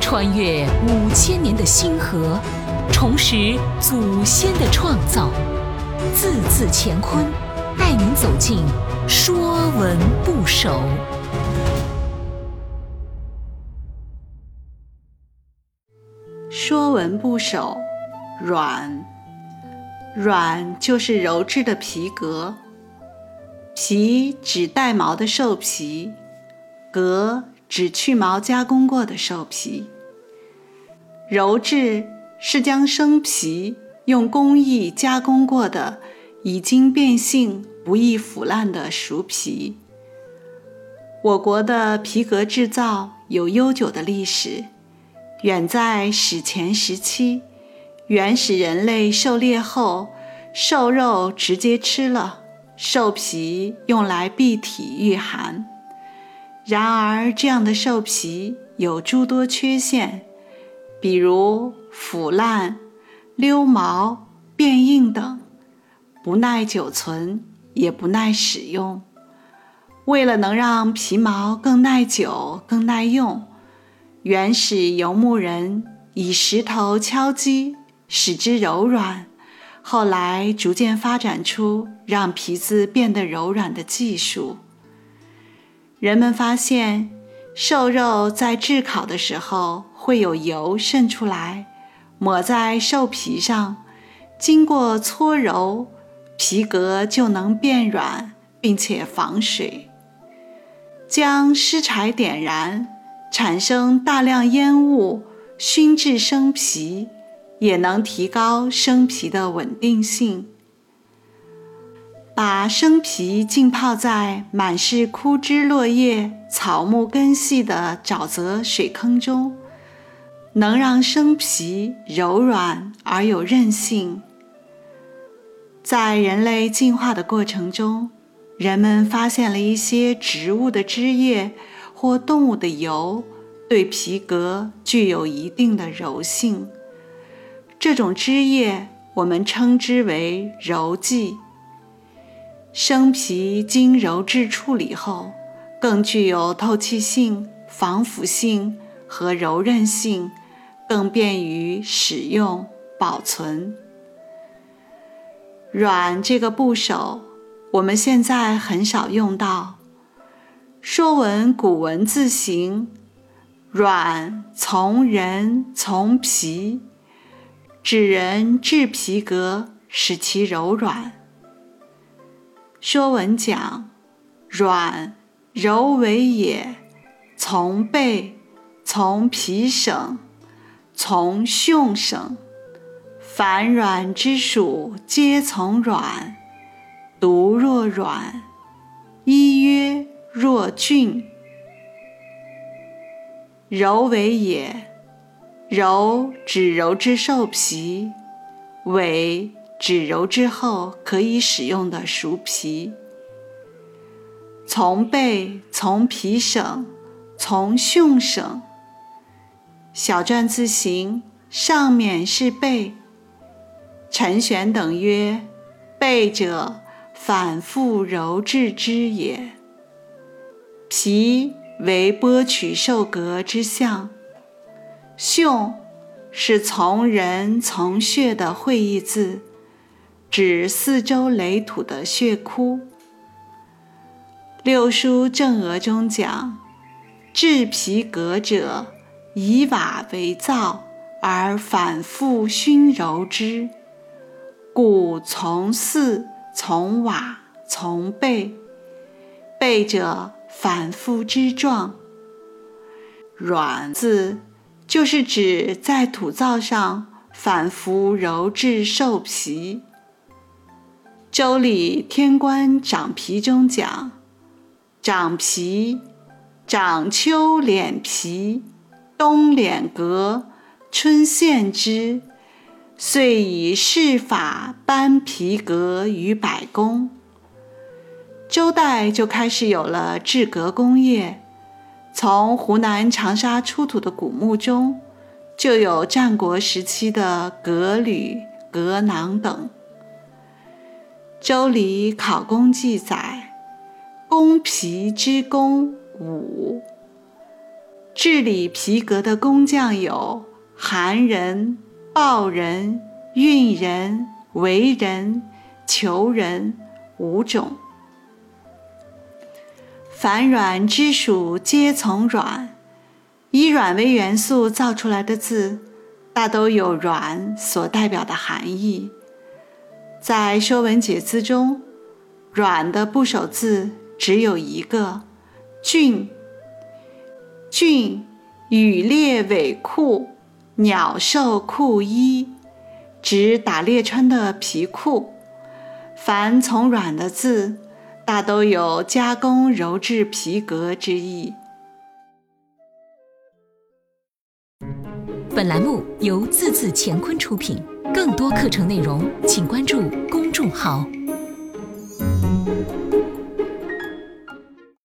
穿越五千年的星河，重拾祖先的创造，字字乾坤，带您走进《说文不首》。《说文不首》软，软就是柔质的皮革。皮指带毛的兽皮，革指去毛加工过的兽皮。鞣制是将生皮用工艺加工过的，已经变性、不易腐烂的熟皮。我国的皮革制造有悠久的历史，远在史前时期，原始人类狩猎后，兽肉直接吃了。兽皮用来蔽体御寒，然而这样的兽皮有诸多缺陷，比如腐烂、溜毛、变硬等，不耐久存，也不耐使用。为了能让皮毛更耐久、更耐用，原始游牧人以石头敲击，使之柔软。后来逐渐发展出让皮子变得柔软的技术。人们发现，瘦肉在炙烤的时候会有油渗出来，抹在兽皮上，经过搓揉，皮革就能变软，并且防水。将湿柴点燃，产生大量烟雾，熏制生皮。也能提高生皮的稳定性。把生皮浸泡在满是枯枝落叶、草木根系的沼泽水坑中，能让生皮柔软而有韧性。在人类进化的过程中，人们发现了一些植物的枝叶或动物的油，对皮革具有一定的柔性。这种汁液我们称之为柔剂。生皮经鞣制处理后，更具有透气性、防腐性和柔韧性，更便于使用保存。软这个部首，我们现在很少用到。《说文》古文字形，软从人从皮。指人制皮革，使其柔软。说文讲：软，柔为也。从贝，从皮省，从蕈省。凡软之属，皆从软。独若软，一曰若俊。柔为也。柔指柔之兽皮，为指揉之后可以使用的熟皮。从背从皮省，从胸省。小篆字形上面是背。陈玄等曰：背者，反复揉制之也。皮为剥取兽革之象。蕈是从人从穴的会意字，指四周垒土的穴窟。六书正额中讲：制皮革者，以瓦为灶，而反复熏揉之，故从四、从瓦、从贝。贝者，反复之状。软字。就是指在土灶上反复揉制兽皮。《周礼·天官长皮》中讲：“长皮，长秋敛皮，冬敛革，春献之，遂以世法颁皮革于百工。”周代就开始有了制革工业。从湖南长沙出土的古墓中，就有战国时期的革履、革囊等。《周礼·考工》记载：“工皮之工五，治理皮革的工匠有韩人、鲍人、运人、为人、求人五种。凡软之属，皆从软。以软为元素造出来的字，大都有软所代表的含义。在《说文解字》中，软的部首字只有一个“俊”。俊，羽猎尾裤，鸟兽裤衣，指打猎穿的皮裤。凡从软的字。大都有加工鞣制皮革之意。本栏目由字字乾坤出品，更多课程内容请关注公众号。